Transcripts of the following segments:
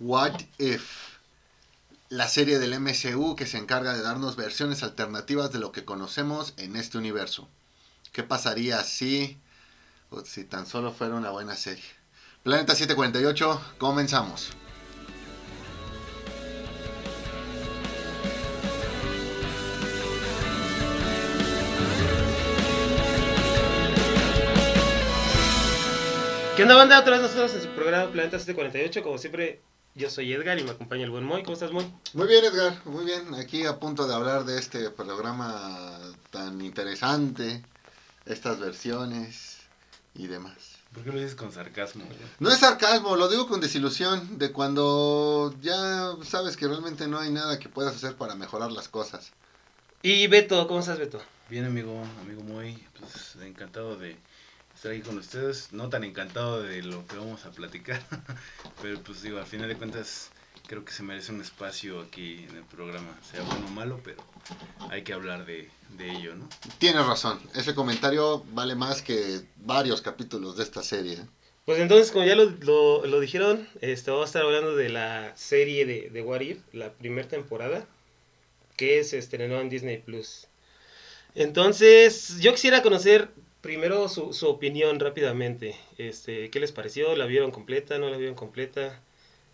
What If, la serie del MCU que se encarga de darnos versiones alternativas de lo que conocemos en este universo. ¿Qué pasaría si, si tan solo fuera una buena serie? Planeta 748, comenzamos. ¿Qué onda, banda? Otra vez nosotros en su programa Planeta 748. Como siempre, yo soy Edgar y me acompaña el buen Moy. ¿Cómo estás, Moy? Muy bien, Edgar. Muy bien. Aquí a punto de hablar de este programa tan interesante, estas versiones y demás. ¿Por qué lo dices con sarcasmo? No es sarcasmo, lo digo con desilusión de cuando ya sabes que realmente no hay nada que puedas hacer para mejorar las cosas. Y Beto, ¿cómo estás, Beto? Bien, amigo, amigo Moy. Pues encantado de estar aquí con ustedes. No tan encantado de lo que vamos a platicar, pero pues digo, al final de cuentas creo que se merece un espacio aquí en el programa, sea bueno o malo, pero hay que hablar de, de ello, ¿no? Tienes razón, ese comentario vale más que varios capítulos de esta serie. ¿eh? Pues entonces, como ya lo, lo, lo dijeron, este, vamos a estar hablando de la serie de, de What If, la primera temporada, que se estrenó en Disney Plus. Entonces, yo quisiera conocer primero su, su opinión rápidamente. Este, ¿Qué les pareció? ¿La vieron completa? ¿No la vieron completa?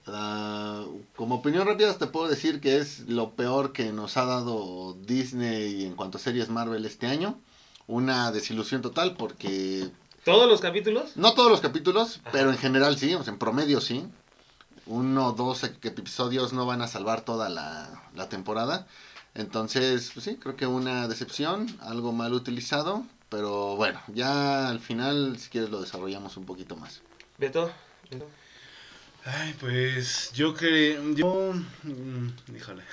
Uh, como opinión rápida te puedo decir que es lo peor que nos ha dado Disney en cuanto a series Marvel este año. Una desilusión total porque... ¿Todos los capítulos? No todos los capítulos, Ajá. pero en general sí, o sea, en promedio sí. Uno o dos episodios no van a salvar toda la, la temporada. Entonces, pues sí, creo que una decepción, algo mal utilizado, pero bueno, ya al final, si quieres, lo desarrollamos un poquito más. ¿Beto? ¿Beto? Ay, pues yo creo, yo, mmm, híjole,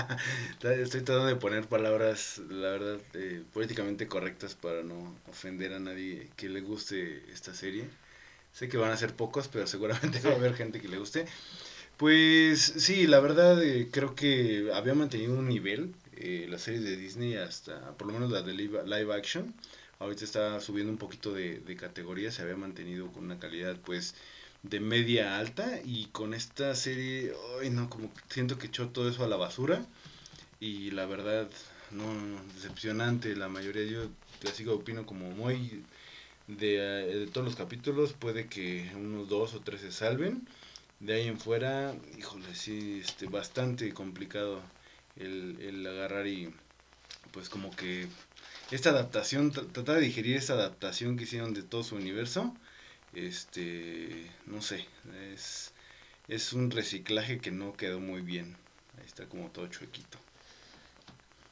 estoy tratando de poner palabras, la verdad, eh, políticamente correctas para no ofender a nadie que le guste esta serie. Sé que van a ser pocos, pero seguramente va a haber gente que le guste. Pues sí, la verdad eh, creo que había mantenido un nivel eh, la serie de Disney hasta, por lo menos la de live, live action. Ahorita está subiendo un poquito de, de categoría, se había mantenido con una calidad pues de media alta y con esta serie, ay no, como siento que echó todo eso a la basura y la verdad, no, decepcionante, la mayoría yo te sigo opino como muy de, de, todos los capítulos, puede que unos dos o tres se salven, de ahí en fuera, híjole, sí, este, bastante complicado el, el agarrar y pues como que esta adaptación, tratar de digerir esta adaptación que hicieron de todo su universo, este, no sé, es, es un reciclaje que no quedó muy bien. Ahí está como todo chuequito.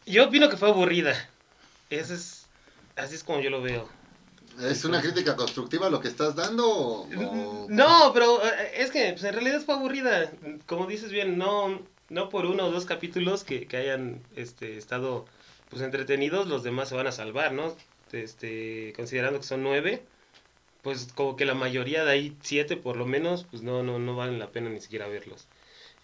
Yo opino que fue aburrida. Ese es, así es como yo lo veo. ¿Es una crítica constructiva lo que estás dando? O... No, pero es que pues, en realidad fue aburrida. Como dices bien, no, no por uno o dos capítulos que, que hayan este, estado pues entretenidos, los demás se van a salvar, ¿no? Este, considerando que son nueve, pues como que la mayoría de ahí, siete por lo menos, pues no, no, no valen la pena ni siquiera verlos.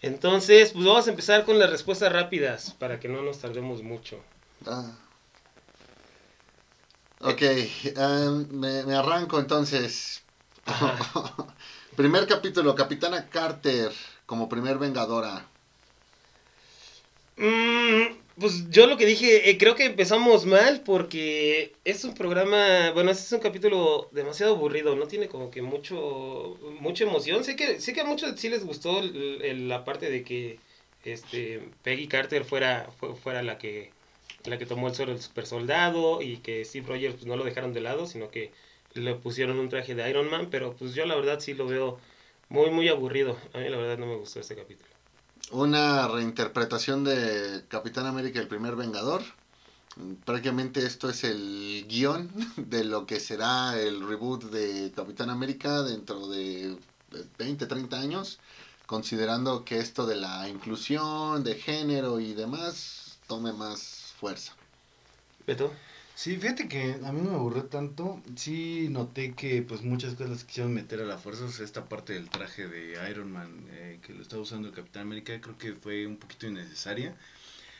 Entonces, pues vamos a empezar con las respuestas rápidas para que no nos tardemos mucho. Ah. Ok, um, me, me, arranco entonces. primer capítulo, Capitana Carter como primer vengadora. Mm, pues yo lo que dije, eh, creo que empezamos mal porque es un programa, bueno, este es un capítulo demasiado aburrido, no tiene como que mucho, mucha emoción. Sé que, sé que a muchos sí les gustó el, la parte de que este, Peggy Carter fuera, fuera la que, la que tomó el suelo del super soldado y que Steve Rogers pues, no lo dejaron de lado, sino que le pusieron un traje de Iron Man, pero pues yo la verdad sí lo veo muy, muy aburrido. A mí la verdad no me gustó este capítulo una reinterpretación de Capitán América el primer Vengador. Prácticamente esto es el guion de lo que será el reboot de Capitán América dentro de 20, 30 años, considerando que esto de la inclusión, de género y demás tome más fuerza. ¿Beto? Sí, fíjate que a mí me aburrió tanto. Sí noté que pues muchas cosas las quisieron meter a la fuerza. O sea, esta parte del traje de Iron Man eh, que lo está usando el Capitán América creo que fue un poquito innecesaria.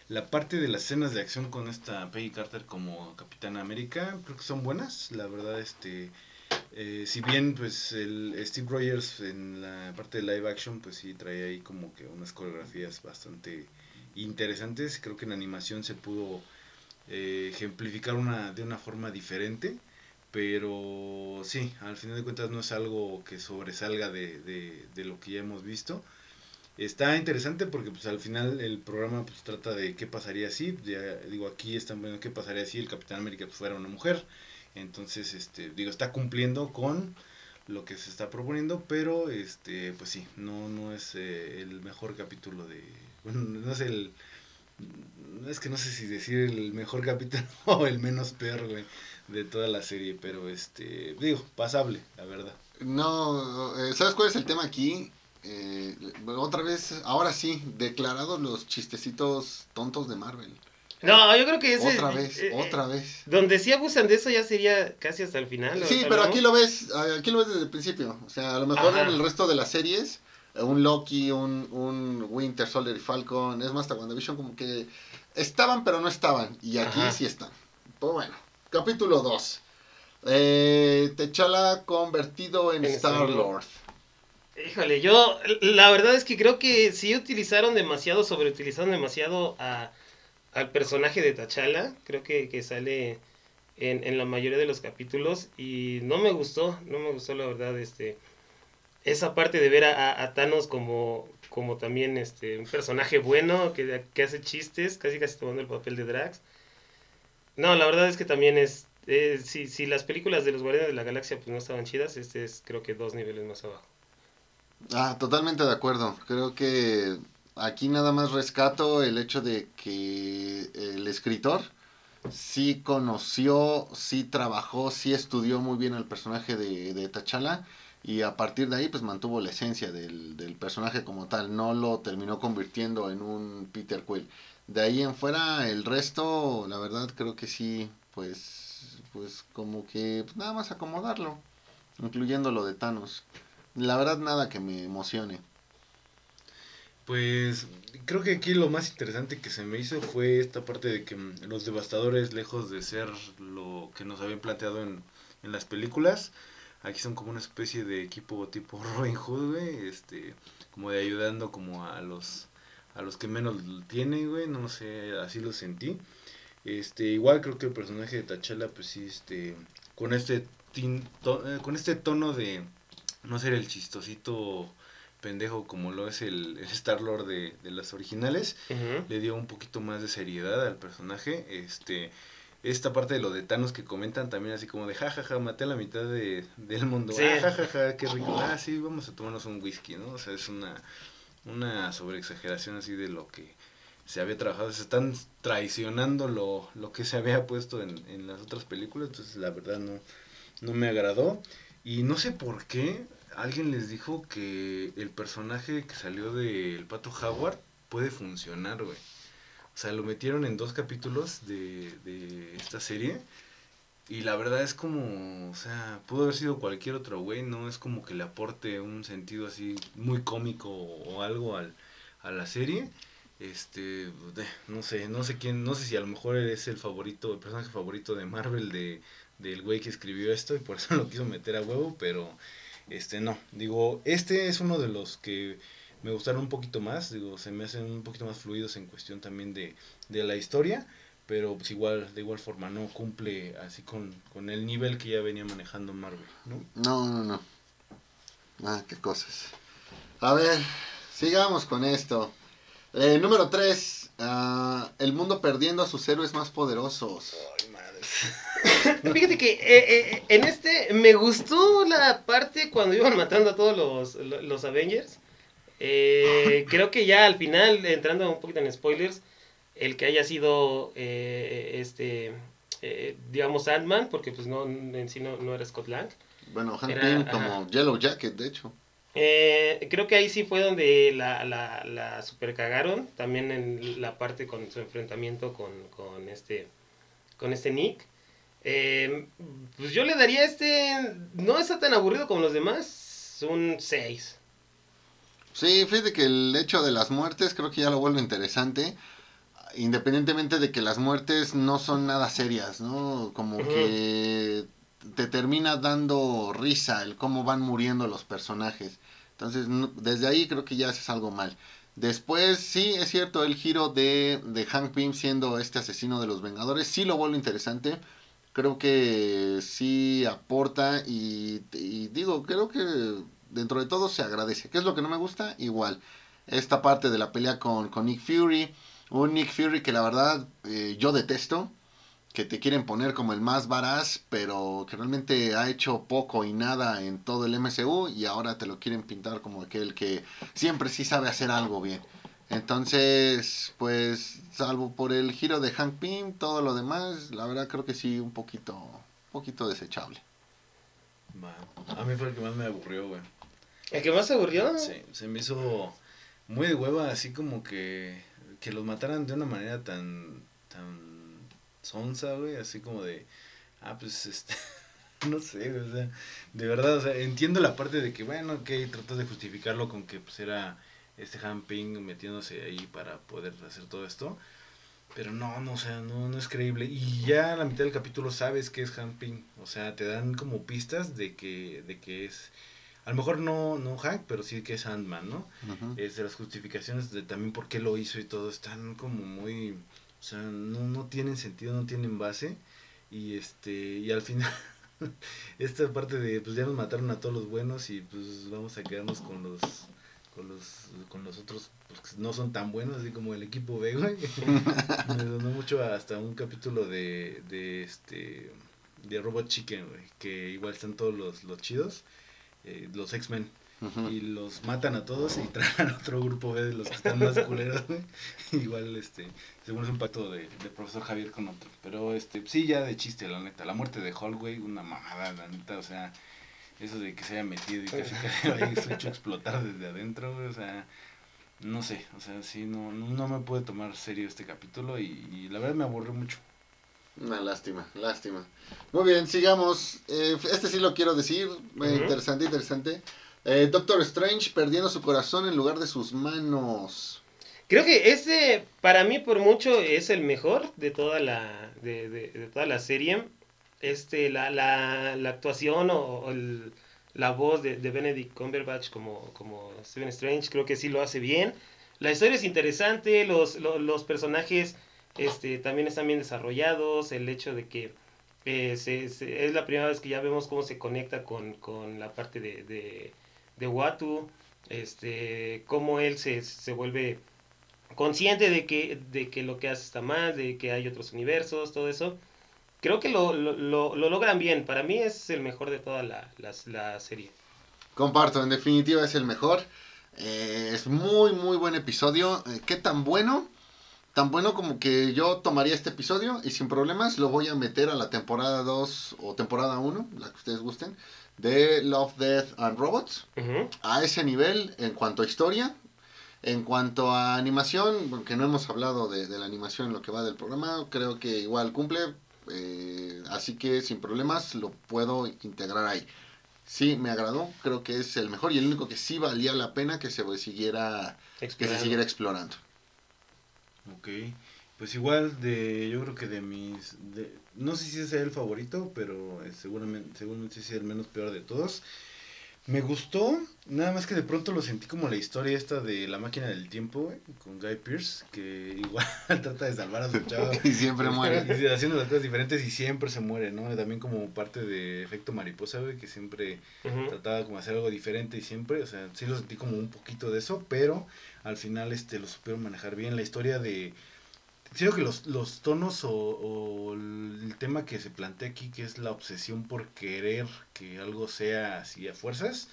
La parte de las escenas de acción con esta Peggy Carter como Capitán América creo que son buenas. La verdad, este eh, si bien pues el Steve Rogers en la parte de live action pues sí trae ahí como que unas coreografías bastante interesantes, creo que en animación se pudo eh, ejemplificar una, de una forma diferente, pero sí, al final de cuentas no es algo que sobresalga de, de, de lo que ya hemos visto. Está interesante porque pues al final el programa pues trata de qué pasaría si, digo aquí están viendo qué pasaría si el Capitán América pues, fuera una mujer. Entonces, este, digo, está cumpliendo con lo que se está proponiendo, pero este, pues sí, no, no es eh, el mejor capítulo de, bueno, no es el, es que no sé si decir el mejor capítulo o el menos peor, güey, de toda la serie, pero este, digo, pasable, la verdad. No, eh, ¿sabes cuál es el tema aquí? Eh, otra vez, ahora sí, declarados los chistecitos tontos de Marvel. No, yo creo que ese. Otra vez, eh, otra vez. Donde sí abusan de eso ya sería casi hasta el final. Sí, pero aquí lo ves, aquí lo ves desde el principio. O sea, a lo mejor en el resto de las series, un Loki, un, un Winter Soldier y Falcon, es más, hasta WandaVision como que estaban pero no estaban. Y aquí sí están. Pues bueno, capítulo 2. Eh, T'Challa convertido en, Star-Lord. Híjole, yo la verdad es que creo que sí utilizaron demasiado, sobreutilizaron demasiado a, al personaje de T'Challa. Creo que, que sale en, en, la mayoría de los capítulos y no me gustó, no me gustó la verdad este esa parte de ver a, Thanos como, como también este un personaje bueno que, que, hace chistes, casi casi tomando el papel de Drax. No, la verdad es que también es eh, si, si las películas de los Guardianes de la Galaxia pues no estaban chidas, este es creo que dos niveles más abajo. Ah, totalmente de acuerdo. Creo que aquí nada más rescato el hecho de que el escritor sí conoció, sí trabajó, sí estudió muy bien el personaje de, de T'Challa y a partir de ahí pues mantuvo la esencia del, del, personaje como tal, no lo terminó convirtiendo en un Peter Quill. De ahí en fuera el resto, la verdad creo que sí, pues, pues como que pues, nada más acomodarlo, incluyendo lo de Thanos. La verdad nada que me emocione. Pues creo que aquí lo más interesante que se me hizo fue esta parte de que los devastadores, lejos de ser lo que nos habían planteado en, en las películas, aquí son como una especie de equipo tipo Robin Hood, güey, este, como de ayudando como a los a los que menos tienen, güey, no sé, así lo sentí. Este, igual creo que el personaje de Tachala pues sí, este, con este tinto, eh, con este tono de no ser el chistosito pendejo como lo es el, el Star Lord de, de, las originales, uh -huh. le dio un poquito más de seriedad al personaje. Este, esta parte de lo de Thanos que comentan también así como de jajaja, ja, ja, maté a la mitad de, del mundo. Sí. Ah, jajaja, ja, qué rico. Ah, sí, vamos a tomarnos un whisky, ¿no? O sea, es una, una sobreexageración así de lo que se había trabajado. Se están traicionando lo, lo que se había puesto en, en las otras películas. Entonces, la verdad, no, no me agradó. Y no sé por qué, alguien les dijo que el personaje que salió del Pato Howard puede funcionar, güey. O sea, lo metieron en dos capítulos de, de esta serie. Y la verdad es como, o sea, pudo haber sido cualquier otro güey, no es como que le aporte un sentido así muy cómico o, algo al, a la serie. Este, no sé, no sé quién, no sé si a lo mejor es el favorito, el personaje favorito de Marvel de, del güey que escribió esto y por eso lo quiso meter a huevo, pero este no, digo, este es uno de los que me gustaron un poquito más, digo, se me hacen un poquito más fluidos en cuestión también de, de la historia, pero pues igual, de igual forma, no cumple así con, con el nivel que ya venía manejando Marvel, ¿no? No, no, no. Ah, qué cosas. A ver, sigamos con esto. Eh, número 3. Uh, ah, el mundo perdiendo a sus héroes más poderosos. Ay, madre. Fíjate que eh, eh, en este me gustó la parte cuando iban matando a todos los, los Avengers. Eh, creo que ya al final, entrando un poquito en spoilers, el que haya sido eh, este, eh, digamos, Ant-Man, porque pues no, en sí no, no era Scott Lang. Bueno, Hank Pym como ajá. Yellow Jacket, de hecho. Eh, creo que ahí sí fue donde la, la, la super cagaron, también en la parte con su enfrentamiento con, con este con este Nick. Eh, pues yo le daría este, no está tan aburrido como los demás, un 6. Sí, fíjate que el hecho de las muertes creo que ya lo vuelve interesante. Independientemente de que las muertes no son nada serias, ¿no? Como uh -huh. que te termina dando risa el cómo van muriendo los personajes. Entonces, desde ahí creo que ya haces algo mal. Después, sí, es cierto, el giro de, de Hank Pym siendo este asesino de los Vengadores, sí lo vuelve interesante. Creo que sí aporta y, digo, creo que dentro de todo se agradece. ¿Qué es lo que no me gusta? Igual, esta parte de la pelea con, con Nick Fury. Un Nick Fury que la verdad eh, yo detesto que te quieren poner como el más varaz, pero que realmente ha hecho poco y nada en todo el MCU y ahora te lo quieren pintar como aquel que siempre sí sabe hacer algo bien. Entonces, pues, salvo por el giro de Hank Pym, todo lo demás, la verdad creo que sí, un poquito, un poquito desechable. a mí fue el que más me aburrió, güey. ¿El que más se aburrió? Sí, se me hizo muy de hueva, así como que, que los mataran de una manera tan, tan sonsa, güey, así como de, ah, pues, este, no sé, o sea, de verdad, o sea, entiendo la parte de que, bueno, que tratas de justificarlo con que, pues, era este Hamping metiéndose ahí para poder hacer todo esto, pero no, no, o sea, no, no es creíble. Y ya a la mitad del capítulo sabes que es Hamping, o sea, te dan como pistas de que, de que es... A lo mejor no, no Hank, pero sí que es Ant-Man, ¿no? Es de las justificaciones de también por qué lo hizo y todo, están como muy o sea, no, no tienen sentido, no tienen base. Y este, y al final, esta parte de pues ya nos mataron a todos los buenos y pues vamos a quedarnos con los con los con los otros pues, que no son tan buenos así como el equipo B güey me donó mucho hasta un capítulo de, de este de Robot Chicken güey que igual están todos los, los chidos eh, los X-Men y los matan a todos y traen a otro grupo B de los que están más culeros, Igual, este, según es un pacto de, de, profesor Javier con otro. Pero, este, sí, ya de chiste, la neta. La muerte de Hulk, una mamada, la neta, o sea, eso de que se haya metido y casi casi haya hecho explotar desde adentro, o sea, no sé, o sea, sí, no, no, me puede tomar serio este capítulo y, la verdad me aburrió mucho. Una lástima, lástima. Muy bien, sigamos. Eh, este sí lo quiero decir, interesante, interesante. Eh, Doctor Strange perdiendo su corazón en lugar de sus manos. Creo que ese, para mí, por mucho, es el mejor de toda la, de, toda la serie. Este, la, la, la actuación o, la voz de, Benedict Cumberbatch como, como Stephen Strange, creo que sí lo hace bien. La historia es interesante, los, los, personajes este, también están bien desarrollados, el hecho de que eh, es la primera vez que ya vemos cómo se conecta con, con la parte de de Watu, este, cómo él se, se vuelve consciente de que, de que lo que hace está mal, de que hay otros universos, todo eso. Creo que lo, lo, lo, logran bien. Para mí es el mejor de toda la, la, serie. Comparto, en definitiva es el mejor. Eh, es muy, muy buen episodio. Eh, ¿Qué tan bueno? Tan bueno como que yo tomaría este episodio y sin problemas lo voy a meter a la temporada 2 o temporada 1, la que ustedes gusten de Love, Death and Robots. A ese nivel en cuanto a historia. En cuanto a animación, porque no hemos hablado de, la animación en lo que va del programa, creo que igual cumple. Eh, así que sin problemas lo puedo integrar ahí. Sí, me agradó, creo que es el mejor y el único que sí valía la pena que se siguiera, que se siguiera explorando. Ok. Pues igual de, yo creo que de mis, de, no sé si es el favorito, pero seguramente, seguramente sí es el menos peor de todos. Me gustó, nada más que de pronto lo sentí como la historia esta de la máquina del tiempo, con Guy Pierce, que igual trata de salvar a su chavo. y siempre muere. Y haciendo las cosas diferentes y siempre se muere, ¿no? También como parte de efecto mariposa, güey, que siempre trataba como hacer algo diferente y siempre, o sea, sí lo sentí como un poquito de eso, pero al final este lo supieron manejar bien. La historia de Creo que los, los tonos o, el tema que se plantea aquí, que es la obsesión por querer que algo sea así a fuerzas,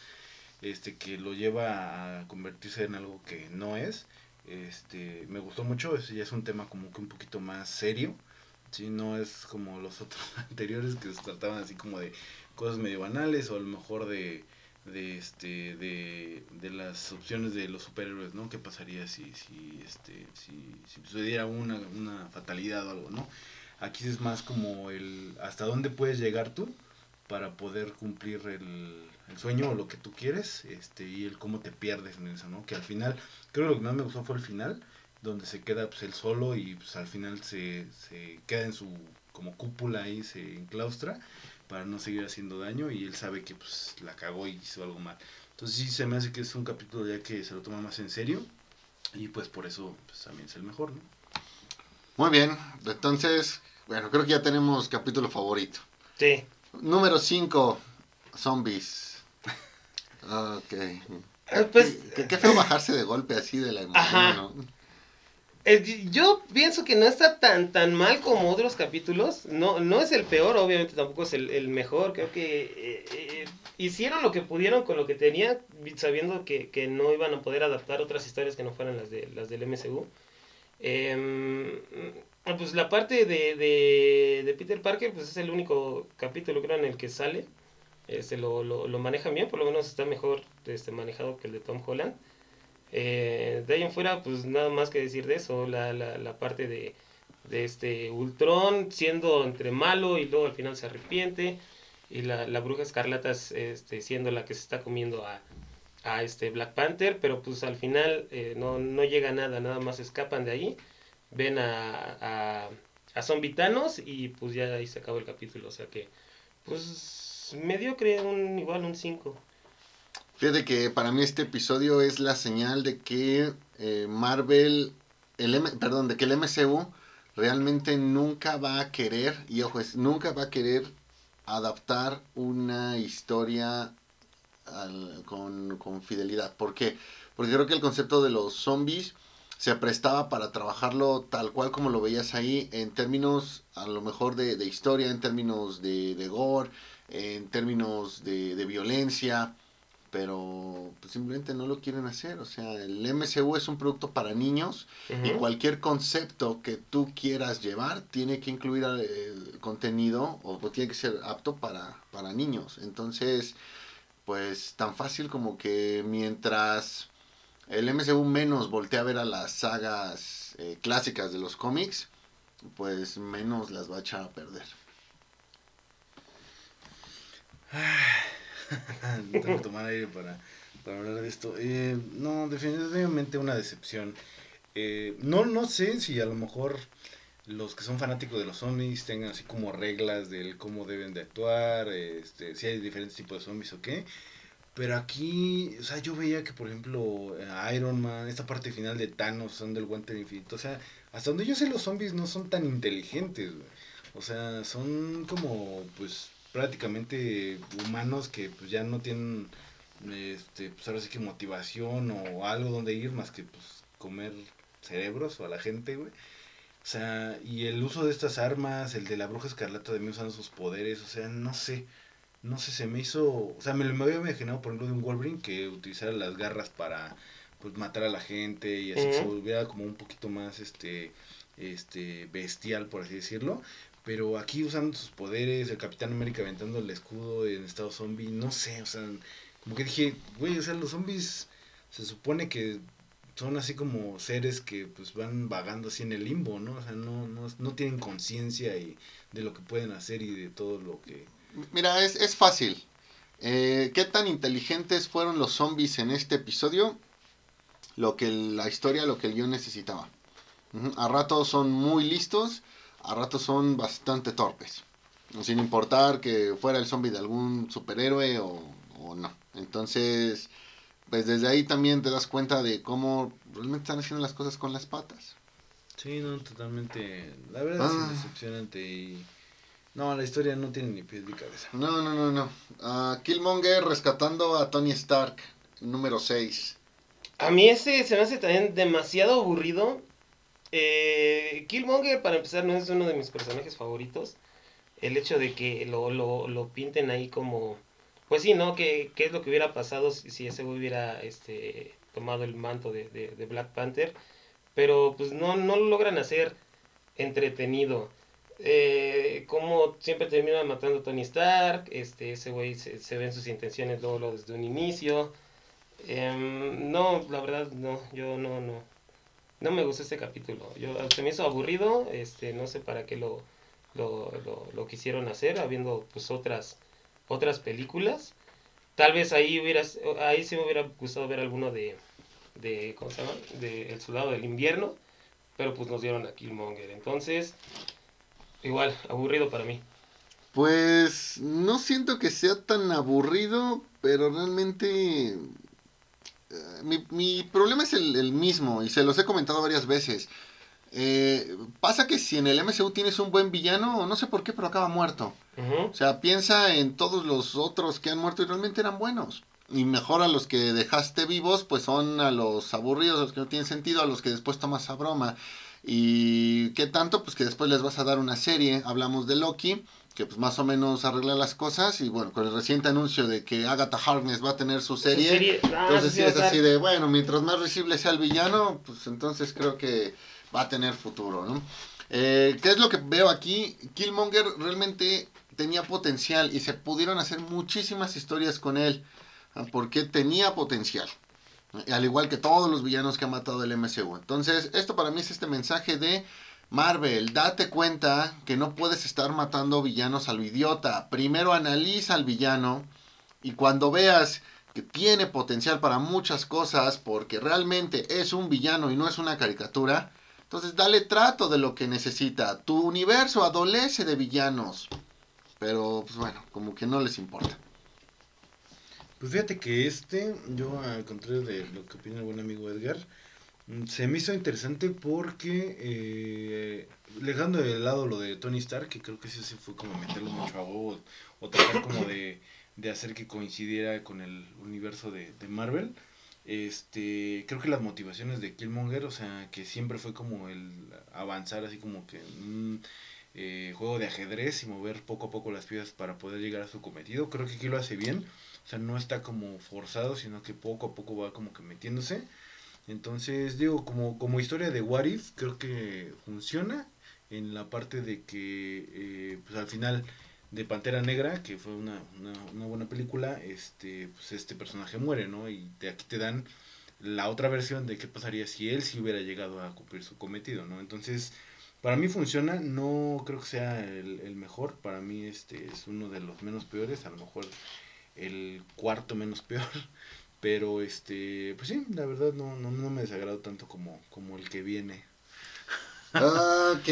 este, que lo lleva a convertirse en algo que no es, este, me gustó mucho, ese ya es un tema como que un poquito más serio, ¿sí? no es como los otros anteriores que se trataban así como de cosas medio banales o a lo mejor de de este de, de las opciones de los superhéroes no qué pasaría si si este si, si sucediera una, una fatalidad o algo no aquí es más como el hasta dónde puedes llegar tú para poder cumplir el, el sueño o lo que tú quieres este y el cómo te pierdes en eso no que al final creo que lo que más me gustó fue el final donde se queda pues él solo y pues al final se, se queda en su como cúpula ahí se enclaustra para no seguir haciendo daño y él sabe que pues la cagó y hizo algo mal. Entonces sí se me hace que es un capítulo ya que se lo toma más en serio y pues por eso pues, también es el mejor, ¿no? Muy bien, entonces, bueno, creo que ya tenemos capítulo favorito. Sí. Número 5, zombies. Ok. Ah, Pues, Qué, qué feo bajarse de golpe así de la emoción, Ajá. ¿no? Eh, yo pienso que no está tan tan mal como otros capítulos. No, no es el peor, obviamente tampoco es el, el mejor. Creo que eh, eh, hicieron lo que pudieron con lo que tenían, sabiendo que, que no iban a poder adaptar otras historias que no fueran las, de, las del MCU. Em, pues la parte de, de, de Peter Parker, pues es el único capítulo creo en el que sale. Este, lo, lo, lo manejan bien, por lo menos está mejor este, manejado que el de Tom Holland. Eh, de ahí en fuera, pues nada más que decir de eso, la, la, la parte de, de este Ultron siendo entre malo y luego al final se arrepiente, y la, la bruja escarlata es, este, siendo la que se está comiendo a, a este Black Panther, pero pues al final eh, no, no llega nada, nada más escapan de ahí, ven a, a, a zombitanos y pues ya ahí se acabó el capítulo, o sea que pues mediocre, un, igual un 5. Fíjate que para mí este episodio es la señal de que eh, Marvel, el M- perdón, de que el MCU realmente nunca va a querer, y ojo, es, nunca va a querer adaptar una historia con, con fidelidad. ¿Por qué? Porque creo que el concepto de los zombies se prestaba para trabajarlo tal cual como lo veías ahí, en términos a lo mejor de, de historia, en términos de, de gore, en términos de, de violencia, pero pues, simplemente no lo quieren hacer. O sea, el MCU es un producto para niños y cualquier concepto que tú quieras llevar tiene que incluir eh, contenido o tiene que ser apto para, para niños. Entonces, pues tan fácil como que mientras el MCU menos voltea a ver a las sagas eh, clásicas de los cómics, pues menos las va a echar a perder. Tengo que tomar aire para, para hablar de esto. Eh, no, definitivamente una decepción. Eh, no, no sé si a lo mejor los que son fanáticos de los zombies tengan así como reglas del cómo deben de actuar, este, si hay diferentes tipos de zombies o qué. Pero aquí, o sea, yo veía que, por ejemplo, eh, Iron Man, esta parte final de Thanos usando el guante del infinito, o sea, hasta donde yo sé los zombies no son tan inteligentes. O sea, son como, pues, prácticamente humanos que pues ya no tienen, este, pues ahora sí que motivación o algo donde ir más que, pues, comer cerebros o a la gente, güey. O sea, y el uso de estas armas, el de la bruja escarlata de mí usando sus poderes, o sea, no sé. No sé, se me hizo. O sea, me, lo- me había imaginado, por ejemplo, de un Wolverine que utilizara las garras para pues matar a la gente y así se volviera como un poquito más este este bestial, por así decirlo. Pero aquí usando sus poderes, el Capitán América aventando el escudo en estado zombie, no sé, o sea, como que dije, güey, o sea, los zombies se supone que son así como seres que pues van vagando así en el limbo, ¿no? O sea, no, no, no tienen conciencia y de lo que pueden hacer y de todo lo que... Mira, es, es fácil. Eh, ¿Qué tan inteligentes fueron los zombies en este episodio? Lo que el- la historia, lo que el guion necesitaba. A ratos son muy listos, a ratos son bastante torpes. Sin importar que fuera el zombie de algún superhéroe o, o no. Entonces, pues desde ahí también te das cuenta de cómo realmente están haciendo las cosas con las patas. Sí, no, totalmente... La verdad Ah. es decepcionante y... No, la historia no tiene ni pies ni cabeza. No, no, no, no. Ah, Killmonger rescatando a Tony Stark, número 6. A mí ese se me hace también demasiado aburrido. Eh, Killmonger, para empezar, no es uno de mis personajes favoritos. El hecho de que lo, lo, lo pinten ahí como... Pues sí, ¿no? ¿Qué, qué es lo que hubiera pasado si, si ese hubiera este, tomado el manto de, de, de Black Panther? Pero pues no, no lo logran hacer entretenido. Eh, como siempre termina matando a Tony Stark, este, ese güey se, se ven sus intenciones luego desde un inicio. Em, no, la verdad, no, yo no, no. No me gustó este capítulo. Yo, se me hizo aburrido, este, no sé para qué lo, lo, lo, lo quisieron hacer, habiendo pues otras, otras películas. Tal vez ahí hubiera, ahí sí me hubiera gustado ver alguno de, de ¿cómo se llama? De El Soldado del Invierno, pero pues nos dieron a Killmonger. Entonces, igual, aburrido para mí. Pues no siento que sea tan aburrido, pero realmente mi, mi problema es el, el mismo y se los he comentado varias veces. Eh, pasa que si en el MCU tienes un buen villano, no sé por qué, pero acaba muerto. O sea, piensa en todos los otros que han muerto y realmente eran buenos. Y mejor a los que dejaste vivos, pues son a los aburridos, a los que no tienen sentido, a los que después tomas a broma. Y qué tanto, pues que después les vas a dar una serie. Hablamos de Loki, que pues más o menos arregla las cosas. Y bueno, con el reciente anuncio de que Agatha Harkness va a tener su serie. serie, ah, entonces sí es así de, bueno, mientras más risible sea el villano, pues entonces creo que va a tener futuro, ¿no? Eh, ¿Qué es lo que veo aquí? Killmonger realmente tenía potencial y se pudieron hacer muchísimas historias con él, porque tenía potencial. Al igual que todos los villanos que ha matado el MCU. Entonces, esto para mí es este mensaje de Marvel, date cuenta que no puedes estar matando villanos a lo idiota. Primero analiza al villano y cuando veas que tiene potencial para muchas cosas, porque realmente es un villano y no es una caricatura, entonces dale trato de lo que necesita. Tu universo adolece de villanos. Pero, pues bueno, como que no les importa. Pues fíjate que este, yo al contrario de lo que opina el buen amigo Edgar, se me hizo interesante porque, eh, dejando de lado lo de Tony Stark, que creo que sí fue como meterlo mucho a huevo, o tratar como de, de hacer que coincidiera con el universo de, de Marvel, este, creo que las motivaciones de Killmonger, o sea, que siempre fue como el avanzar así como que un eh, juego de ajedrez y mover poco a poco las piezas para poder llegar a su cometido, creo que aquí lo hace bien. O sea, no está como forzado, sino que poco a poco va como que metiéndose. Entonces, digo, como, como historia de What If, creo que funciona en la parte de que, eh, pues al final de Pantera Negra, que fue una, una, una buena película, este, pues este personaje muere, ¿no? Y de aquí te dan la otra versión de qué pasaría si él sí hubiera llegado a cumplir su cometido, ¿no? Entonces, para mí funciona, no creo que sea el, el mejor, para mí este es uno de los menos peores, a lo mejor el cuarto menos peor. Pero este, pues sí, la verdad no, no, no me desagrado tanto como, como el que viene. Ok,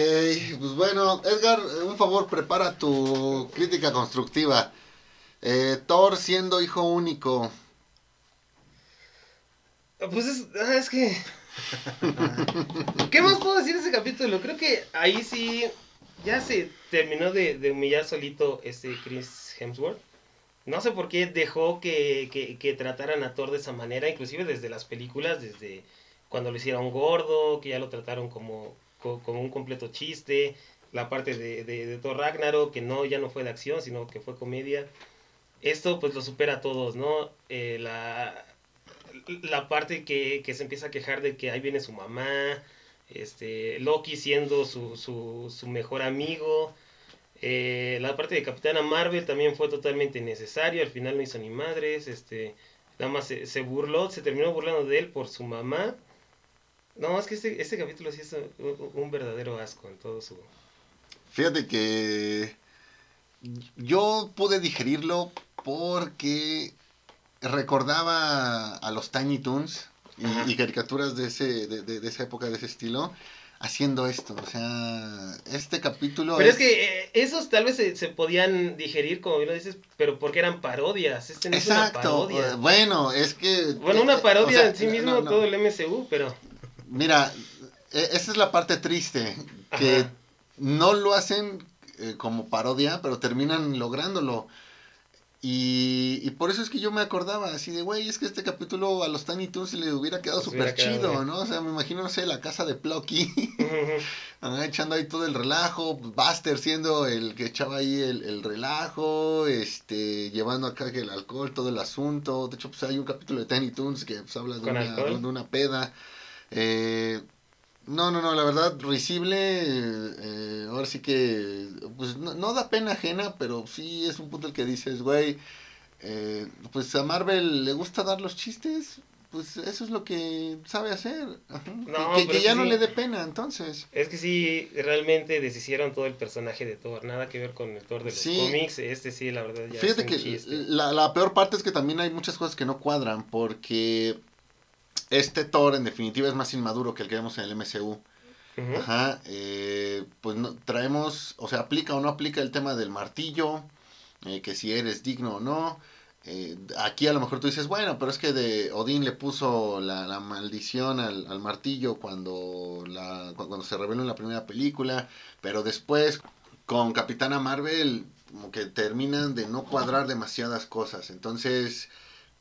pues bueno, Edgar, un favor, prepara tu crítica constructiva. Eh, Thor siendo hijo único. Pues es, ah, es que. ¿Qué más puedo decir de ese capítulo? Creo que ahí sí. Ya se terminó de, de humillar solito este Chris Hemsworth. No sé por qué dejó que, que, que trataran a Thor de esa manera, inclusive desde las películas, desde cuando lo hicieron gordo, que ya lo trataron como, co- como un completo chiste. La parte de, de, de Thor Ragnarok, que no, ya no fue de acción, sino que fue comedia. Esto pues lo supera a todos, ¿no? Eh, la, la parte que, que se empieza a quejar de que ahí viene su mamá, este, Loki siendo su, su, su mejor amigo, eh, la parte de Capitana Marvel también fue totalmente innecesario, al final no hizo ni madres, este, nada más se, se burló, se terminó burlando de él por su mamá. No, es que este, este capítulo sí es un, un verdadero asco en todo su... Fíjate que yo pude digerirlo porque recordaba a los Tiny Toons y, caricaturas de, ese, de, de- de esa época, de ese estilo, haciendo esto. O sea, este capítulo Pero es que eh, esos tal vez se, se podían digerir, como bien lo dices, pero porque eran parodias. Este no es una Exacto. parodia. Bueno, es que... Bueno, una eh, parodia o sea, en sí mismo, no, no. todo el MCU, pero... Mira, e- esa es la parte triste, que Ajá. no lo hacen eh, como parodia, pero terminan lográndolo. Y, y por eso es que yo me acordaba así de, güey, es que este capítulo a los Tiny Toons le hubiera quedado súper chido. ¿no? O sea, me imagino, no sé, la casa de Plucky, ah, echando ahí todo el relajo, Buster siendo el que echaba ahí el, el relajo, este, llevando acá el alcohol, todo el asunto. De hecho, pues hay un capítulo de Tiny Toons que pues, habla de ¿Con una, de una peda. Eh, no, no, no, la verdad, risible. eh, ahora sí que, pues no, no da pena ajena, pero sí es un punto el que dices, güey, eh, pues a Marvel le gusta dar los chistes, pues eso es lo que sabe hacer. No, que, que ya sí. no le dé pena, entonces. Es que sí, realmente deshicieron todo el personaje de Thor. Nada que ver con el Thor de los Sí. cómics. Este sí, la verdad, ya Fíjate es un que la, la peor parte es que también hay muchas cosas que no cuadran, porque este Thor en definitiva es más inmaduro que el que vemos en el MCU. Ajá, eh, pues no, traemos, o sea, aplica o no aplica el tema del martillo, eh, que si eres digno o no. Eh, aquí a lo mejor tú dices, bueno, pero es que de Odín le puso la, la maldición al, al martillo cuando, la, cuando se reveló en la primera película, pero después con Capitana Marvel como que terminan de no cuadrar demasiadas cosas, entonces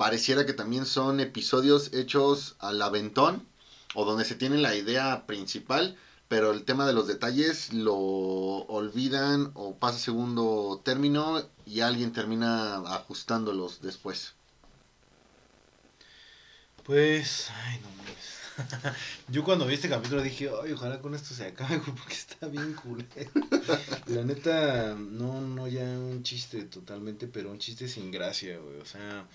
pareciera que también son episodios hechos al aventón o donde se tiene la idea principal, pero el tema de los detalles lo olvidan o pasa segundo término y alguien termina ajustándolos después. Pues, ay, no mames. Yo cuando vi este capítulo dije, ay, ojalá con esto se acabe, porque está bien culero. La neta, no, no ya un chiste totalmente, pero un chiste sin gracia, güey. O sea,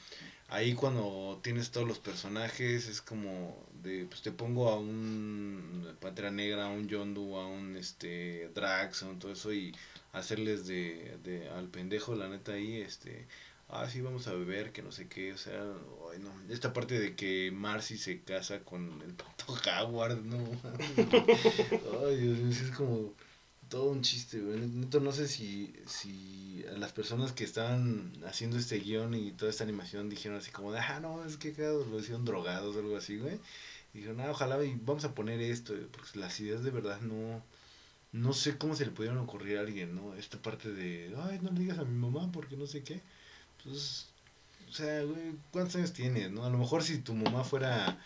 ahí cuando tienes todos los personajes es como de, pues te pongo a un Pantera Negra, a un Yondu, a un este Drax, todo eso y hacerles de, de al pendejo, la neta ahí, este, ah, sí, vamos a beber, que no sé qué, o sea. Esta parte de que Marcy se casa con el pato Howard, no. ay, Dios mío, es como todo un chiste, güey. Neto, no sé si, si las personas que estaban haciendo este guion y toda esta animación dijeron así como de, ah, no, es que cagados, lo hicieron drogados o algo así, güey. Dijeron, ah, ojalá y vamos a poner esto, porque las ideas de verdad no, no sé cómo se le pudieron ocurrir a alguien, ¿no? Esta parte de, ay, no le digas a mi mamá porque no sé qué. Pues, o sea, güey, ¿cuántos años tienes, no? A lo mejor si tu mamá fuera,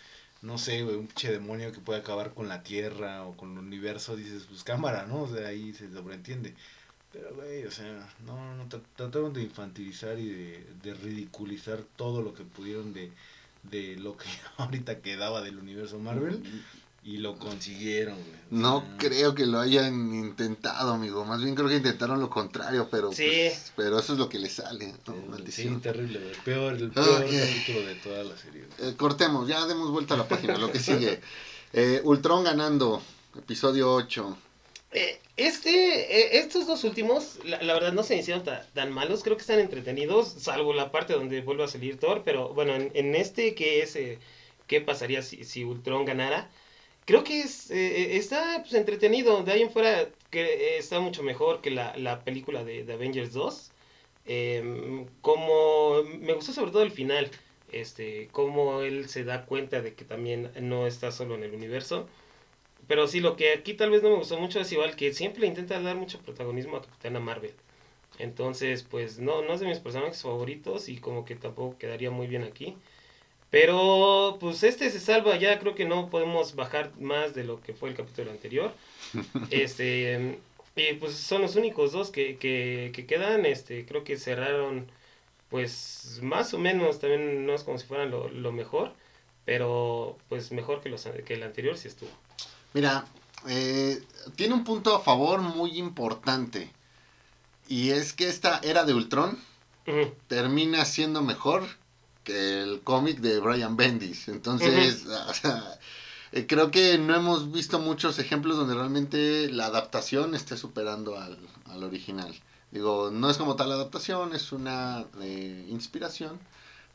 no sé, güey, un pinche demonio que puede acabar con la Tierra o con el universo, dices, pues cámara, ¿no? O sea, ahí se sobreentiende. Pero, güey, o sea, no, no, tra- trataron de infantilizar y de, de ridiculizar todo lo que pudieron de, de lo que ahorita quedaba del universo Marvel y lo consiguieron, güey. No sea, creo que lo hayan intentado, amigo. Más bien creo que intentaron lo contrario, pero Sí. pues, pero eso es lo que les sale. ¿no? Sí, terrible, güey. Peor, el peor Ok. capítulo de toda la serie. Eh, cortemos, ya demos vuelta a la página, lo que sigue. Eh, Ultron ganando, episodio 8. Eh, este, eh, estos dos últimos, la, la verdad no se me hicieron ta- tan malos, creo que están entretenidos, salvo la parte donde vuelve a salir Thor, pero bueno, en, en este que es, eh, ¿qué pasaría si, si Ultron ganara? Creo que es, eh, está pues, entretenido, de ahí en fuera que eh, está mucho mejor que la, la película de, Avengers 2. Eh, como me gustó sobre todo el final, este, cómo él se da cuenta de que también no está solo en el universo. Pero sí, lo que aquí tal vez no me gustó mucho es igual que siempre intenta dar mucho protagonismo a Capitana Marvel. Entonces, pues no, no es de mis personajes favoritos y como que tampoco quedaría muy bien aquí. Pero pues este se salva, ya creo que no podemos bajar más de lo que fue el capítulo anterior. Este, y pues son los únicos dos que, que, que quedan, este, creo que cerraron pues más o menos, también no es como si fueran lo, lo mejor, pero pues mejor que, los, que el anterior sí estuvo. Mira, eh, tiene un punto a favor muy importante. Y es que esta era de Ultron termina siendo mejor el cómic de Brian Bendis. Entonces, o sea, eh, creo que no hemos visto muchos ejemplos donde realmente la adaptación esté superando al, al original. Digo, no es como tal adaptación, es una eh, inspiración.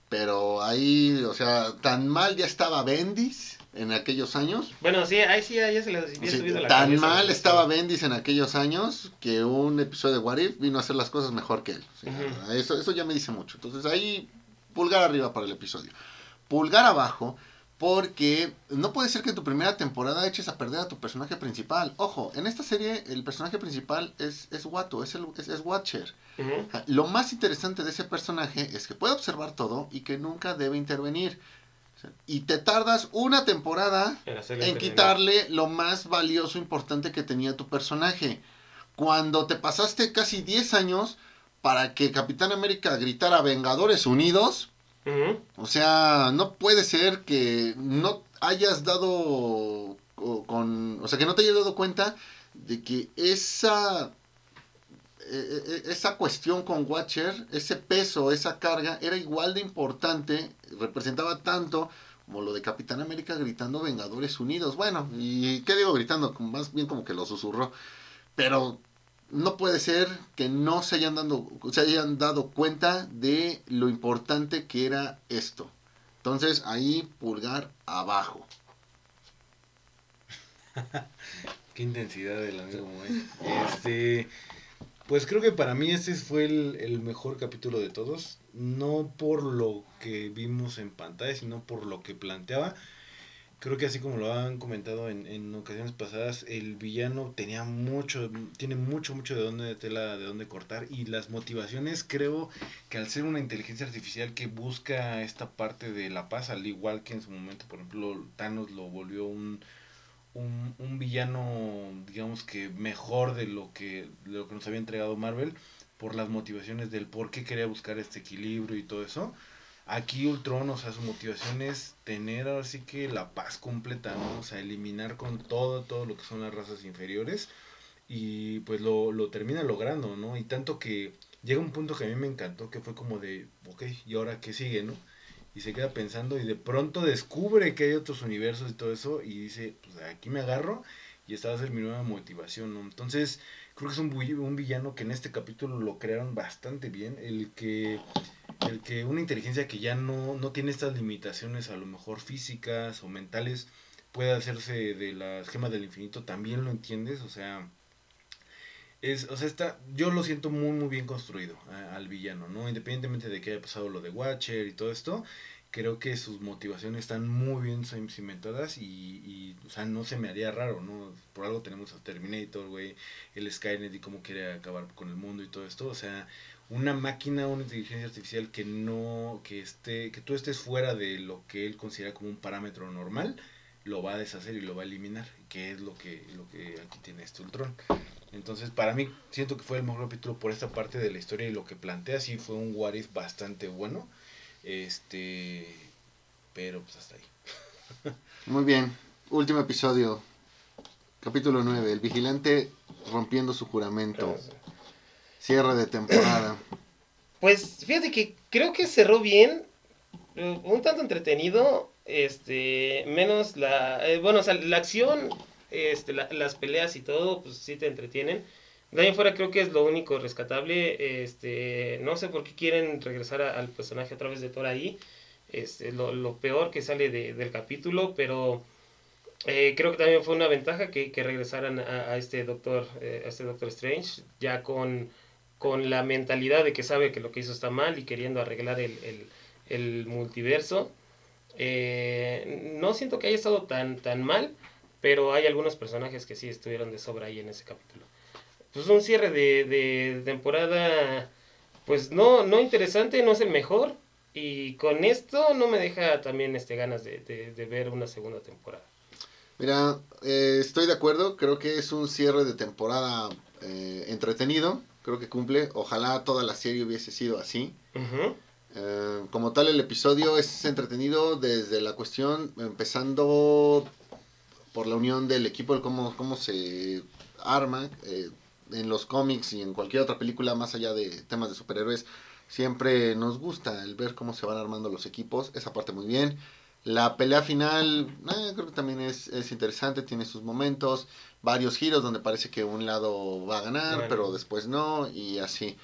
Pero ahí, o sea, tan mal ya estaba Bendis en aquellos años. Bueno, sí, ahí sí, ya se había Sí, subido la tan cabeza, mal estaba Bendis en aquellos años que un episodio de What If vino a hacer las cosas mejor que él. O sea, Ujú. eso, eso ya me dice mucho. Entonces ahí, pulgar arriba para el episodio. Pulgar abajo, porque no puede ser que en tu primera temporada eches a perder a tu personaje principal. Ojo, en esta serie el personaje principal es, es Watu, es, el, es, es Watcher. Lo más interesante de ese personaje es que puede observar todo y que nunca debe intervenir. Y te tardas una temporada En quitarle lo más valioso, importante que tenía tu personaje. Cuando te pasaste casi 10 años para que Capitán América gritara Vengadores Unidos, o sea, no puede ser que no hayas dado o- con, o sea, que no te hayas dado cuenta de que esa eh, eh, esa cuestión con Watcher, ese peso, esa carga era igual de importante, representaba tanto como lo de Capitán América gritando Vengadores Unidos. Bueno, y qué digo gritando, más bien como que lo susurró, pero no puede ser que no se hayan, dando, se hayan dado cuenta de lo importante que era esto. Entonces ahí pulgar abajo. Qué intensidad del amigo Moy. Este, pues creo que para mí este fue el, el, mejor capítulo de todos. No por lo que vimos en pantalla, sino por lo que planteaba creo que así como lo han comentado en, en ocasiones pasadas, el villano tenía mucho, tiene mucho, mucho de dónde tela, de dónde cortar. Y las motivaciones creo que al ser una inteligencia artificial que busca esta parte de la paz, al igual que en su momento, por ejemplo, Thanos lo volvió un, un, un villano, digamos que mejor de lo que, de lo que nos había entregado Marvel, por las motivaciones del por qué quería buscar este equilibrio y todo eso Aquí Ultron, o sea, su motivación es tener ahora sí que la paz completa, ¿no? O sea, eliminar con todo, todo lo que son las razas inferiores. Y pues lo, lo termina logrando, ¿no? Y tanto que llega un punto que a mí me encantó, que fue como de, ok, ¿y ahora qué sigue, no? Y se queda pensando y de pronto descubre que hay otros universos y todo eso y dice, pues aquí me agarro y esta va a ser mi nueva motivación, ¿no? Entonces, creo que es un, un villano que en este capítulo lo crearon bastante bien, el que el que una inteligencia que ya no, no tiene estas limitaciones a lo mejor físicas o mentales pueda hacerse de las gemas del infinito, también lo entiendes, o sea, es, o sea, está, yo lo siento muy, muy bien construido al villano, ¿no? Independientemente de que haya pasado lo de Watcher y todo esto, creo que sus motivaciones están muy bien cimentadas y, y, o sea, no se me haría raro, ¿no? Por algo tenemos a Terminator, güey, el Skynet y cómo quiere acabar con el mundo y todo esto, o sea, una máquina, una inteligencia artificial que no, que esté, que tú estés fuera de lo que él considera como un parámetro normal, lo va a deshacer y lo va a eliminar, que es lo que, lo que aquí tiene este Ultron. Entonces, para mí, siento que fue el mejor capítulo por esta parte de la historia y lo que plantea, sí fue un what if bastante bueno. Este, pero pues hasta ahí. Muy bien, último episodio, capítulo 9, el vigilante rompiendo su juramento. Cierre de temporada. Pues fíjate que creo que cerró bien, eh, un tanto entretenido, este, menos la, eh, bueno, o sea, la acción, este, las peleas y todo, pues sí te entretienen. De fuera creo que es lo único rescatable, este, no sé por qué quieren regresar al personaje a través de Thor ahí, este, lo, lo peor que sale de, del capítulo, pero eh, creo que también fue una ventaja que, que regresaran a, a este doctor, a este Doctor Strange, ya con con la mentalidad de que sabe que lo que hizo está mal y queriendo arreglar el, el, multiverso. Eh, no siento que haya estado tan, tan mal, pero hay algunos personajes que sí estuvieron de sobra ahí en ese capítulo. Pues un cierre de, de temporada, pues no, no interesante, no es el mejor. Y con esto no me deja también este, ganas de, de, ver una segunda temporada. Mira, eh, estoy de acuerdo, creo que es un cierre de temporada eh, entretenido creo que cumple. Ojalá toda la serie hubiese sido así. Eh, como tal, el episodio es entretenido desde la cuestión, empezando por la unión del equipo, el cómo, cómo se arma. Eh, en los cómics y en cualquier otra película, más allá de temas de superhéroes, siempre nos gusta el ver cómo se van armando los equipos. Esa parte muy bien. La pelea final, eh, creo que también es, es, interesante, tiene sus momentos, varios giros donde parece que un lado va a ganar, pero después no, y así.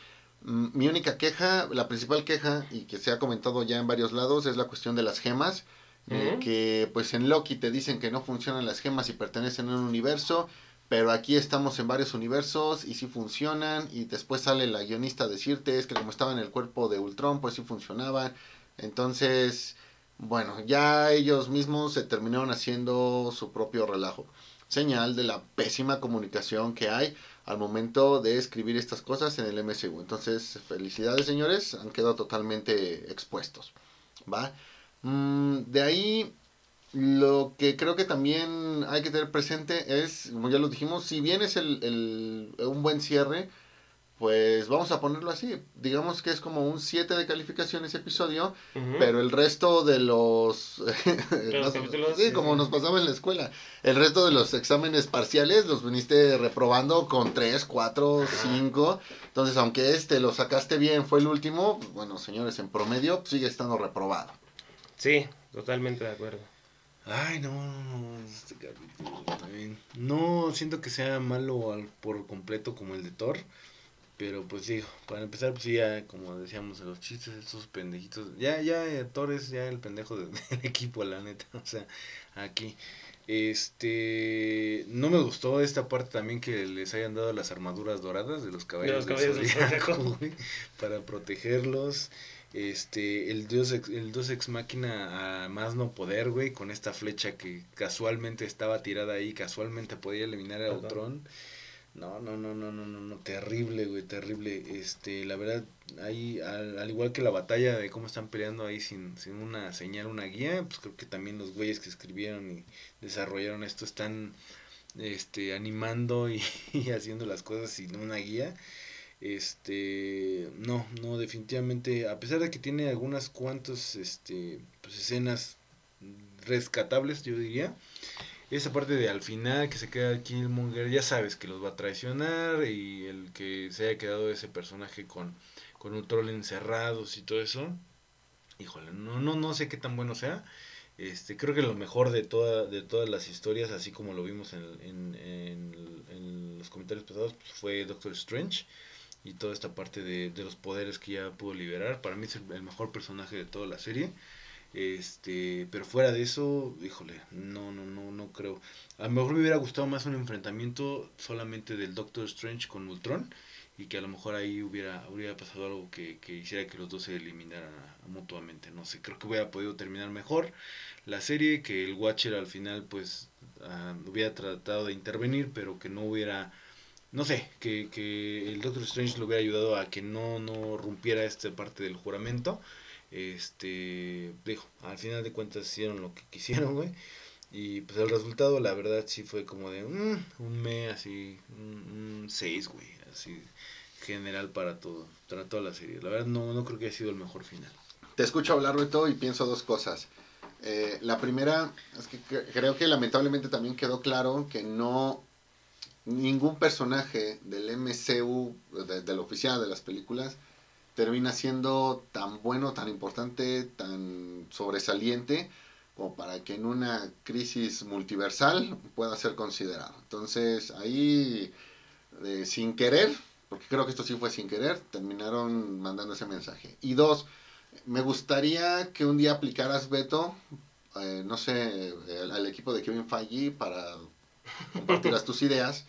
Mm, mi única queja, la principal queja, y que se ha comentado ya en varios lados, es la cuestión de las gemas. que pues en Loki te dicen que no funcionan las gemas y pertenecen a un universo, pero aquí estamos en varios universos y sí funcionan, y después sale la guionista a decirte es que como estaba en el cuerpo de Ultron, pues sí funcionaban. Entonces, bueno, ya ellos mismos se terminaron haciendo su propio relajo. Señal de la pésima comunicación que hay al momento de escribir estas cosas en el MSU. Entonces, felicidades señores, han quedado totalmente expuestos. ¿Va? Mm, de ahí, lo que creo que también hay que tener presente es, como ya lo dijimos, si bien es el, un buen cierre, pues vamos a ponerlo así, digamos que es como un 7 de calificación ese episodio, pero el resto de los... sí, como nos pasaba en la escuela, el resto de los exámenes parciales los viniste reprobando con 3, 4, 5, entonces aunque este lo sacaste bien, fue el último, pues, bueno señores, en promedio sigue estando reprobado. Sí, totalmente de acuerdo. Ay, no, este capítulo No siento que sea malo por completo como el de Thor Pero pues digo, para empezar, pues sí, ya, como decíamos, los chistes, esos pendejitos. Ya, ya, eh, Torres, ya el pendejo de- del equipo, la neta. O sea, aquí. Este. No me gustó esta parte también que les hayan dado las armaduras doradas de los caballeros, De los caballeros del Zodiaco, güey, para protegerlos. Este, el dios ex, el dios ex máquina a más no poder, güey, con esta flecha que casualmente estaba tirada ahí, casualmente podía eliminar a Perdón. No, no, no, no, no, no, no, terrible, güey, terrible. Este, la verdad, ahí, al, al igual que la batalla de cómo están peleando ahí sin, sin una señal, una guía, pues creo que también los güeyes que escribieron y desarrollaron esto están, este, animando y, y haciendo las cosas sin una guía. Este, no, no, definitivamente, a pesar de que tiene algunas cuantas, este, pues escenas rescatables, yo diría, esa parte de al final que se queda Killmonger, ya sabes que los va a traicionar y el que se haya quedado ese personaje con, con un troll encerrados y todo eso, híjole, no, no, no sé qué tan bueno sea. Este, creo que lo mejor de toda, de todas las historias, así como lo vimos en, en, en- los comentarios pasados, pues, fue Doctor Strange y toda esta parte de, de los poderes que ya pudo liberar. Para mí es el mejor personaje de toda la serie. Este, pero fuera de eso, híjole, no, no, no, no creo. A lo mejor me hubiera gustado más un enfrentamiento solamente del Doctor Strange con Ultron y que a lo mejor ahí hubiera, hubiera pasado algo que, que hiciera que los dos se eliminaran mutuamente. No sé, creo que hubiera podido terminar mejor la serie, que el Watcher al final pues ah, hubiera tratado de intervenir, pero que no hubiera, no sé, que, que el Doctor Strange le hubiera ayudado a que no, no rompiera esta parte del juramento. Este, dijo, al final de cuentas hicieron lo que quisieron, güey. Y pues el resultado, la verdad, sí fue como de mm, un me así, un 6, güey, así general para todo, para toda la serie. La verdad, no, no creo que haya sido el mejor final. Te escucho hablar, Beto, y pienso dos cosas. Eh, la primera es que cre- creo que lamentablemente también quedó claro que no ningún personaje del MCU, de- del oficial de las películas, termina siendo tan bueno, tan importante, tan sobresaliente como para que en una crisis multiversal pueda ser considerado. Entonces ahí, eh, sin querer, porque creo que esto sí fue sin querer, terminaron mandando ese mensaje. Y dos, me gustaría que un día aplicaras, Beto, eh, no sé, al, al equipo de Kevin Feige para compartirás tus ideas.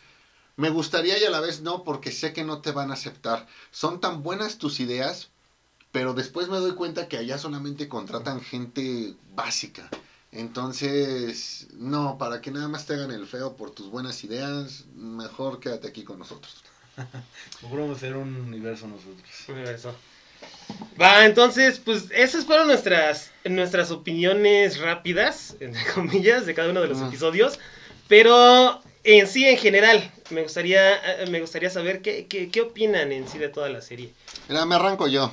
Me gustaría y a la vez no, porque sé que no te van a aceptar. Son tan buenas tus ideas, pero después me doy cuenta que allá solamente contratan gente básica. Entonces, no, para que nada más te hagan el feo por tus buenas ideas, mejor quédate aquí con nosotros. Mejor vamos a hacer un universo nosotros. Universo. Va, entonces, pues esas fueron nuestras, nuestras opiniones rápidas, entre comillas, de cada uno de los episodios. Pero en sí, en general, me gustaría, eh, me gustaría saber qué, qué, qué opinan en sí de toda la serie. Mira, me arranco yo.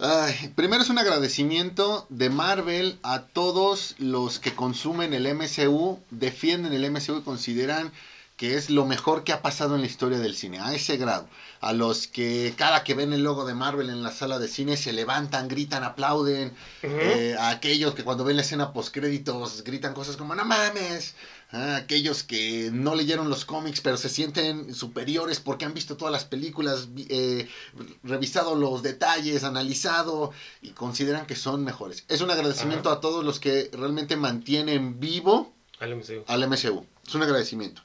Ay, primero es un agradecimiento de Marvel a todos los que consumen el MCU, defienden el MCU y consideran que es lo mejor que ha pasado en la historia del cine, a ese grado. A los que cada que ven el logo de Marvel en la sala de cine se levantan, gritan, aplauden. Ujú. Eh, a aquellos que cuando ven la escena postcréditos gritan cosas como no mames. Ah, aquellos que no leyeron los cómics pero se sienten superiores porque han visto todas las películas, eh, revisado los detalles, analizado y consideran que son mejores. Es un agradecimiento a todos los que realmente mantienen vivo Al MCU. al MCU. Es un agradecimiento.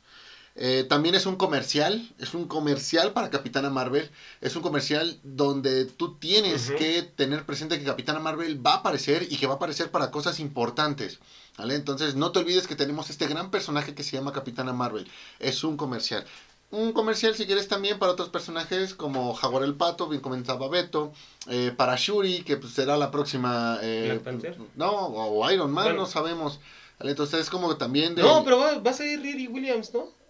Eh, también es un comercial, es un comercial para Capitana Marvel, es un comercial donde tú tienes que tener presente que Capitana Marvel va a aparecer y que va a aparecer para cosas importantes, ¿vale? Entonces no te olvides que tenemos este gran personaje que se llama Capitana Marvel, es un comercial. Un comercial si quieres también para otros personajes como Jaguar el Pato, bien comentaba Beto, eh, para Shuri, que pues, será la próxima... eh. No, o Iron Man, Bueno. no sabemos. ¿vale? Entonces es como también de... No, pero va, va a ser Riri Williams, ¿no?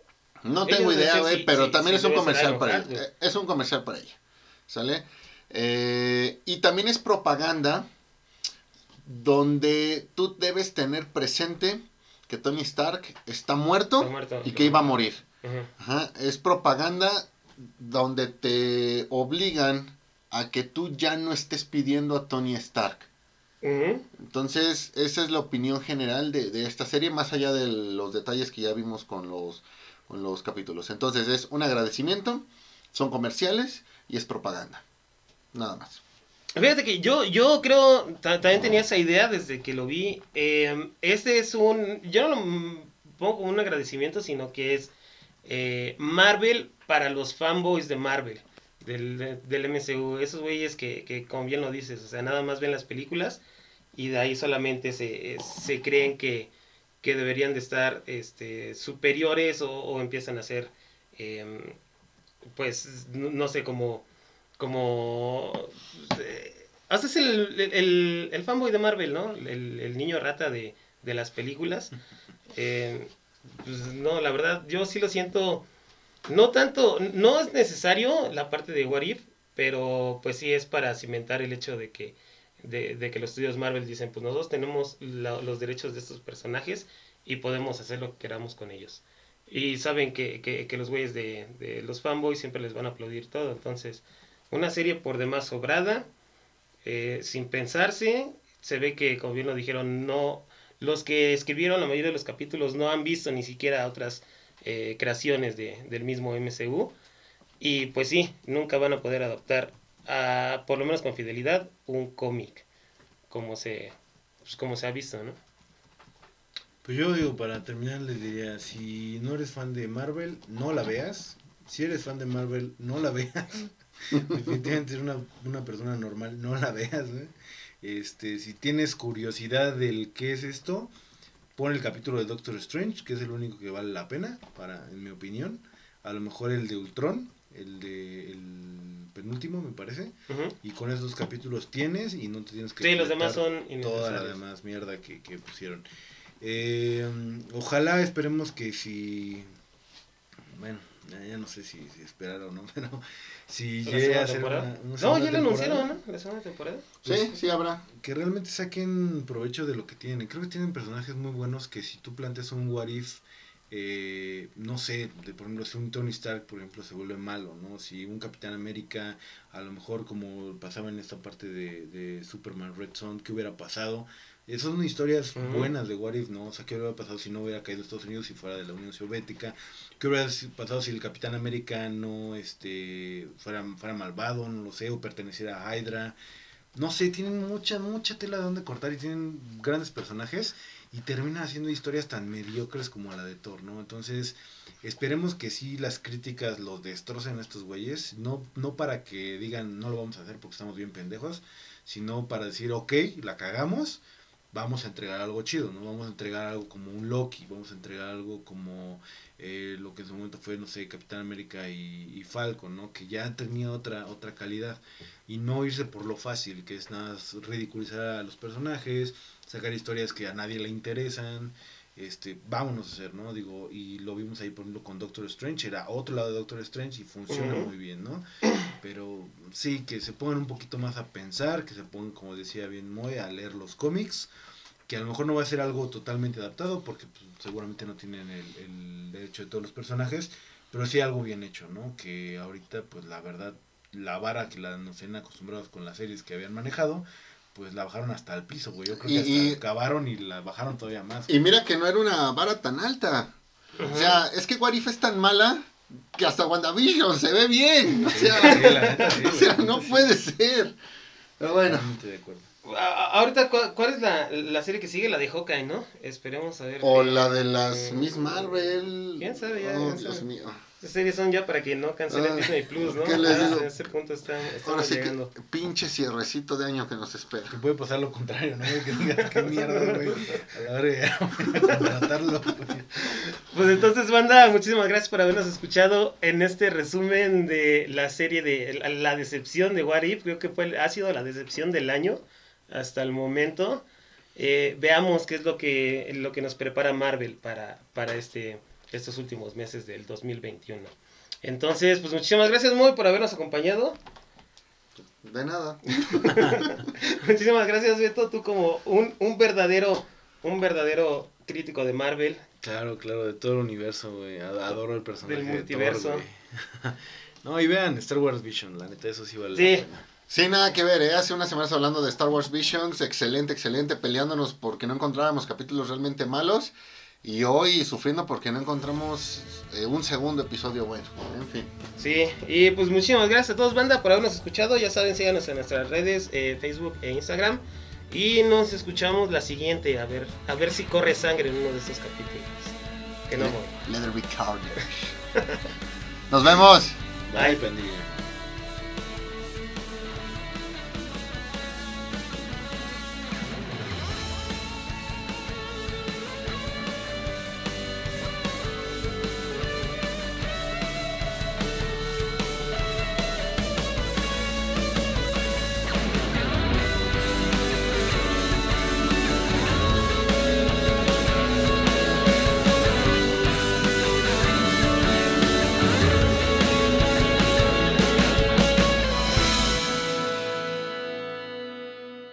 No tengo idea, güey, pero también es un comercial para ella. Eh, Es un comercial para ella. ¿Sale? Eh, y también es propaganda donde tú debes tener presente que Tony Stark está muerto, Está muerto. y que iba a morir. Ajá, Es propaganda donde te obligan a que tú ya no estés pidiendo a Tony Stark. Entonces, esa es la opinión general de, de esta serie, más allá de los detalles que ya vimos con los, los capítulos. Entonces, es un agradecimiento son comerciales y es propaganda. Nada más. Fíjate que yo, yo creo, ta- también tenía esa idea desde que lo vi. Eh, este es un, yo no lo pongo como un agradecimiento, sino que es eh, Marvel para los fanboys de Marvel, del, de- del MCU. Esos güeyes que, que, como bien lo dices, o sea, nada más ven las películas y de ahí solamente se, se creen que, que deberían de estar este, superiores o, o empiezan a ser, em, pues, no, sé, como como eh, haces el, el, el fanboy de Marvel, ¿no? El, el niño rata de, de las películas. Eh, pues no, la verdad, yo sí lo siento. No tanto, no es necesario la parte de What If, pero pues sí es para cimentar el hecho de que, de, que los estudios Marvel dicen, pues nosotros tenemos los derechos de estos personajes y podemos hacer lo que queramos con ellos. Y saben que, que, los güeyes de, de los fanboys siempre les van a aplaudir todo, entonces una serie por demás sobrada, eh, sin pensarse. Se ve que, como bien lo dijeron, no los que escribieron la mayoría de los capítulos no han visto ni siquiera otras eh, creaciones de, del mismo MCU. Y pues sí, nunca van a poder adaptar, a, por lo menos con fidelidad, un cómic como se, pues, como se ha visto, ¿no? Pues yo digo, para terminar les diría, si no eres fan de Marvel, no la veas. Si eres fan de Marvel, no la veas. Definitivamente eres una, una persona normal, no la veas. ¿eh? Este, si tienes curiosidad del qué es esto, pon el capítulo de Doctor Strange, que es el único que vale la pena, para, en mi opinión. A lo mejor el de Ultron, el de el penúltimo, me parece. Y con esos dos capítulos tienes y no te tienes que Sí, los demás son toda la demás mierda que, que pusieron. Eh, ojalá esperemos que si bueno, ya, ya no sé si, si esperar o no, pero si ¿La llegue segunda a ser temporada? una, una No, ya lo anunciaron, ¿no? La segunda temporada. Sí, Pues- sí habrá. que realmente saquen provecho de lo que tienen. Creo que tienen personajes muy buenos que si tú planteas un what if, eh, no sé, de, por ejemplo, si un Tony Stark, por ejemplo, se vuelve malo, ¿no? Si un Capitán América, a lo mejor como pasaba en esta parte de, de Superman Red Son, ¿qué hubiera pasado? Eh, son historias buenas de What If, ¿no? O sea, ¿qué hubiera pasado si no hubiera caído Estados Unidos y fuera de la Unión Soviética? ¿Qué hubiera si- pasado si el Capitán América no este, fuera, fuera malvado, no lo sé, o perteneciera a Hydra? No sé, tienen mucha, mucha tela de donde cortar y tienen grandes personajes y terminan haciendo historias tan mediocres como la de Thor, ¿no? Entonces, esperemos que sí las críticas los destrocen a estos güeyes, no, no para que digan no lo vamos a hacer porque estamos bien pendejos, sino para decir, ok, la cagamos, vamos a entregar algo chido, ¿no? Vamos a entregar algo como un Loki, vamos a entregar algo como eh, lo que en su momento fue, no sé, Capitán América y, y Falcon, ¿no? Que ya tenía otra, otra calidad y no irse por lo fácil, que es nada ridiculizar a los personajes, sacar historias que a nadie le interesan, este, vámonos a hacer, ¿no? Digo, y lo vimos ahí, por ejemplo, con Doctor Strange, era otro lado de Doctor Strange y funciona Ujú. muy bien, ¿no? Pero sí, que se pongan un poquito más a pensar, que se pongan, como decía bien Moe, a leer los cómics, que a lo mejor no va a ser algo totalmente adaptado, porque pues, seguramente no tienen el, el derecho de todos los personajes, pero sí algo bien hecho, ¿no? Que ahorita, pues la verdad, la vara que la, nos tienen acostumbrados con las series que habían manejado, pues la bajaron hasta el piso, güey. Yo creo que Y- hasta y- acabaron y la bajaron todavía más. Y mira que no era una vara tan alta. O sea, es que What If es tan mala que hasta WandaVision se ve bien. O sea, sí, la neta, sí, o sea no sí. puede ser. Pero bueno, Totalmente de acuerdo. A- a- Ahorita, ¿cuál, cuál es la, la serie que sigue? La de Hawkeye, ¿no? Esperemos a ver. o qué- la de las eh, Miss Marvel. ¿Quién sabe ya? Oh, quién Dios sabe? mío. Estas series son ya para que no cancelen Ah, Disney Plus, ¿no? ¿qué les Ya digo? A ese punto está- Ahora estamos sí llegando. que pinche cierrecito de año que nos espera. Que puede pasar lo contrario, ¿no? Que digas, qué mierda, güey. A la hora de contratarlo, güey. Pues entonces, banda, muchísimas gracias por habernos escuchado en este resumen de la serie de la, la decepción de What If. Creo que fue, ha sido la decepción del año hasta el momento. Eh, veamos qué es lo que, lo que nos prepara Marvel para, para este, estos últimos meses del 2021. Entonces, pues muchísimas gracias, Muy, por habernos acompañado. De nada. Muchísimas gracias, Beto, tú como un, un verdadero, un verdadero crítico de Marvel. Claro, claro, de todo el universo, güey. Ad- Adoro el personaje. Del de Thor, multiverso. no, y vean Star Wars Vision, la neta, eso sí vale Sí. la pena. Sí, nada que ver, ¿eh? Hace unas semanas hablando de Star Wars Visions, excelente, excelente, peleándonos porque no encontrábamos capítulos realmente malos. Y hoy sufriendo porque no encontramos eh, un segundo episodio bueno. En fin. Sí, y pues muchísimas gracias a todos, banda, por habernos escuchado. Ya saben, síganos en nuestras redes, eh, Facebook e Instagram. Y nos escuchamos la siguiente, a ver, a ver si corre sangre en uno de estos capítulos. Que no voy. Leather. Nos vemos. Bye, pandilla.